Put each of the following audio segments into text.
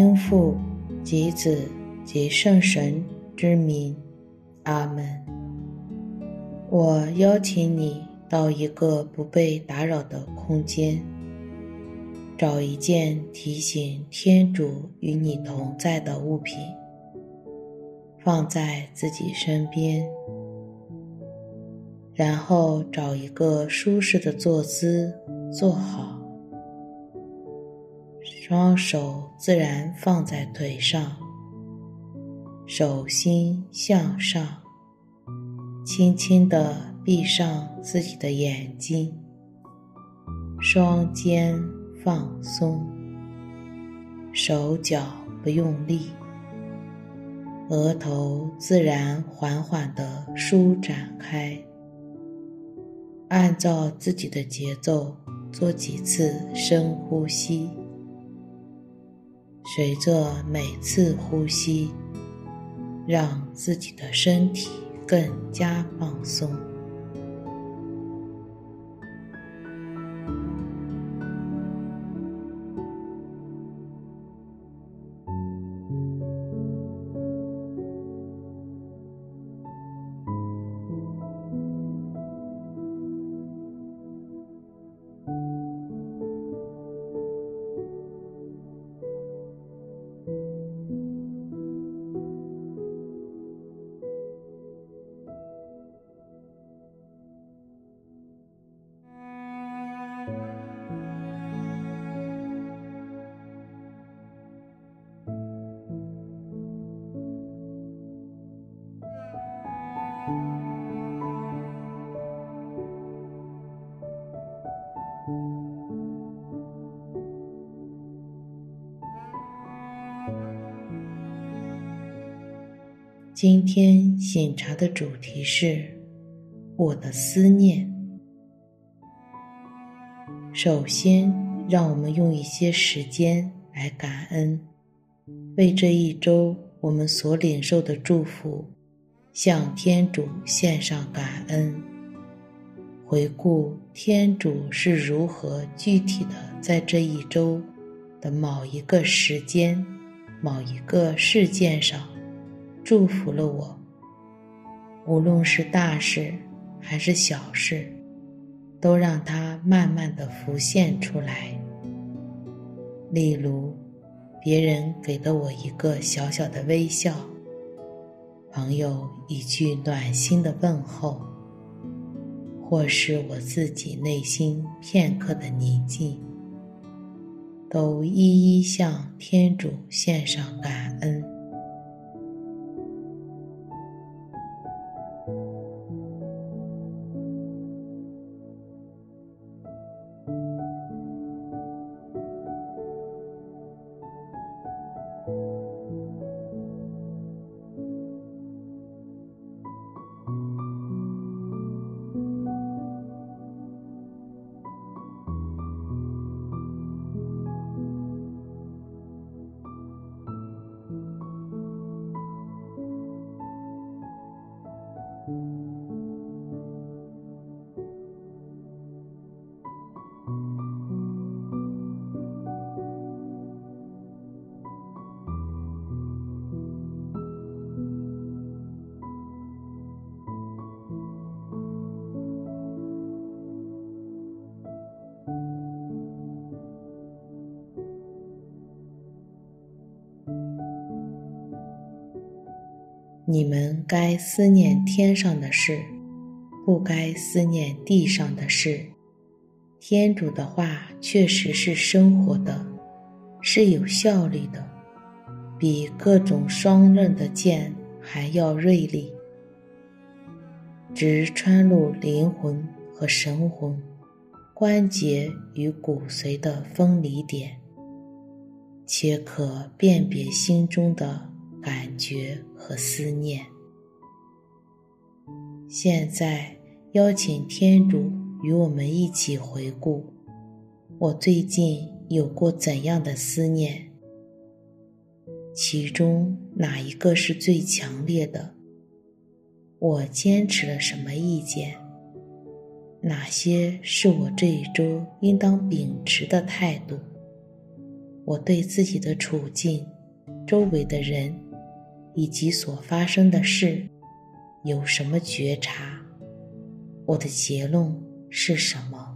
应父及子及圣神之名，阿门。我邀请你到一个不被打扰的空间，找一件提醒天主与你同在的物品，放在自己身边，然后找一个舒适的坐姿坐好。双手自然放在腿上，手心向上，轻轻地闭上自己的眼睛，双肩放松，手脚不用力，额头自然缓缓地舒展开，按照自己的节奏做几次深呼吸。随着每次呼吸，让自己的身体更加放松。今天醒茶的主题是我的思念。首先，让我们用一些时间来感恩，为这一周我们所领受的祝福，向天主献上感恩。回顾天主是如何具体的在这一周的某一个时间、某一个事件上。祝福了我，无论是大事还是小事，都让它慢慢的浮现出来。例如，别人给了我一个小小的微笑，朋友一句暖心的问候，或是我自己内心片刻的宁静，都一一向天主献上感恩。你们该思念天上的事，不该思念地上的事。天主的话确实是生活的，是有效力的，比各种双刃的剑还要锐利，直穿入灵魂和神魂、关节与骨髓的分离点，且可辨别心中的感觉和思念。现在邀请天主与我们一起回顾，我最近有过怎样的思念？其中哪一个是最强烈的？我坚持了什么意见？哪些是我这一周应当秉持的态度？我对自己的处境、周围的人以及所发生的事有什么觉察？我的结论是什么？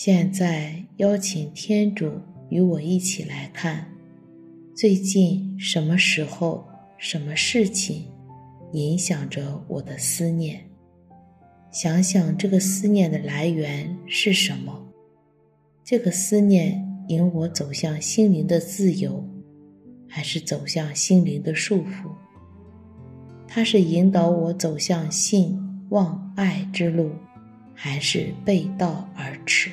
现在邀请天主与我一起来看，最近什么时候、什么事情影响着我的思念？想想这个思念的来源是什么？这个思念引我走向心灵的自由，还是走向心灵的束缚？它是引导我走向信、望、爱之路，还是背道而驰？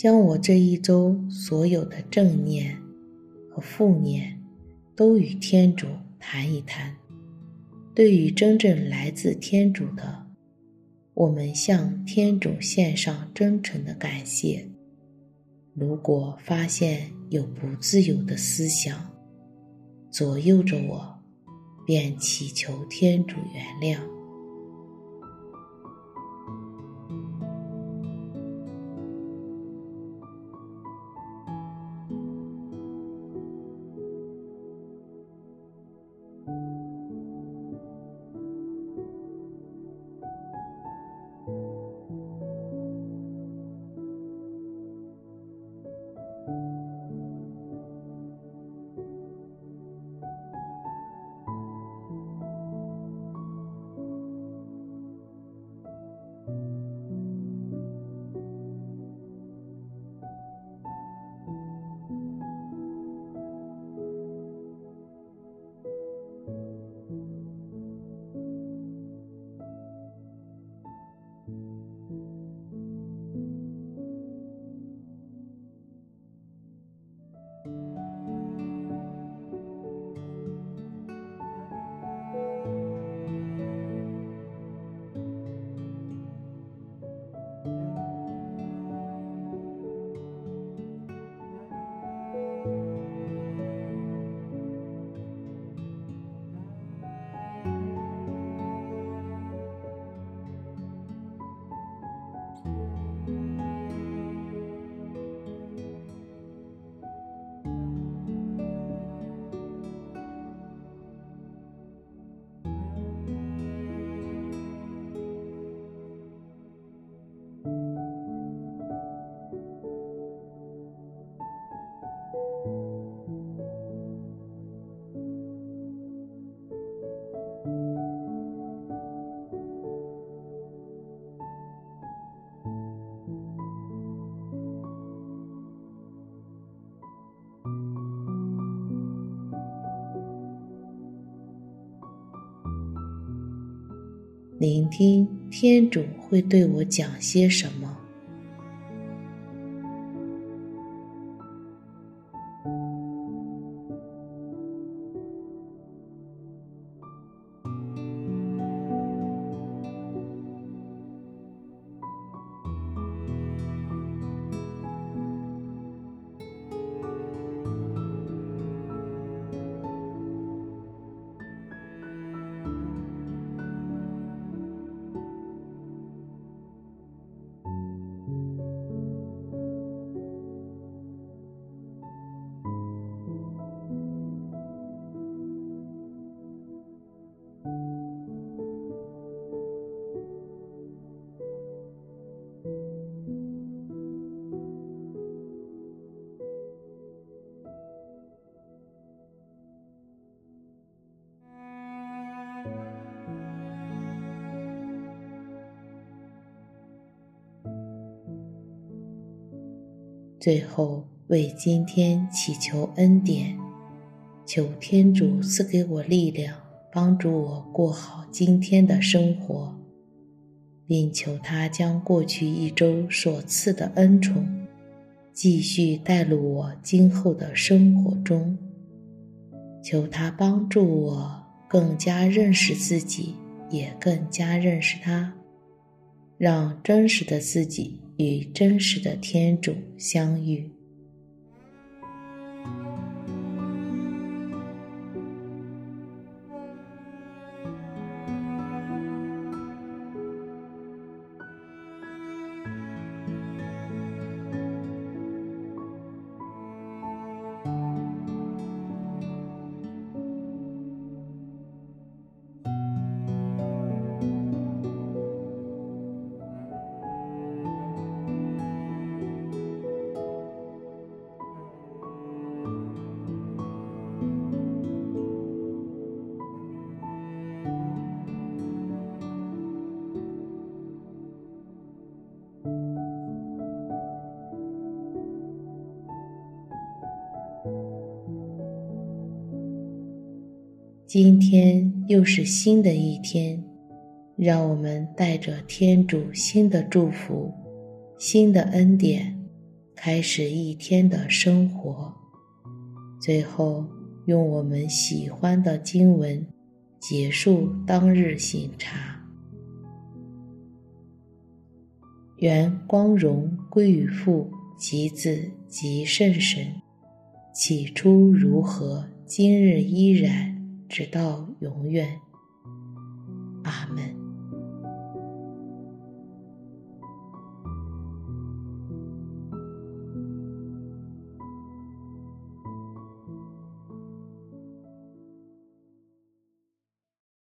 将我这一周所有的正念和负念都与天主谈一谈。对于真正来自天主的，我们向天主献上真诚的感谢。如果发现有不自由的思想左右着我，便祈求天主原谅。聆听天主会对我讲些什么。最后，为今天祈求恩典，求天主赐给我力量，帮助我过好今天的生活，并求他将过去一周所赐的恩宠，继续带入我今后的生活中。求他帮助我更加认识自己，也更加认识他，让真实的自己。与真实的天主相遇。今天又是新的一天，让我们带着天主新的祝福、新的恩典，开始一天的生活。最后，用我们喜欢的经文结束当日醒察。愿光荣归于父及子及圣神，起初如何，今日依然，直到永远。阿门。